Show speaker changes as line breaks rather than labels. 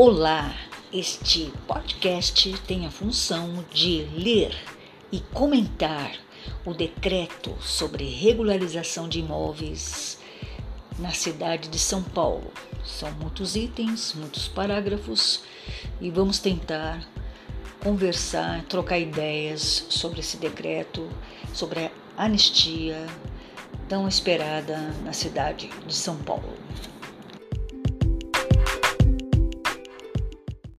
Olá! Este podcast tem a função de ler e comentar o decreto sobre regularização de imóveis na cidade de São Paulo. São muitos itens, muitos parágrafos e vamos tentar conversar, trocar ideias sobre esse decreto, sobre a anistia tão esperada na cidade de São Paulo.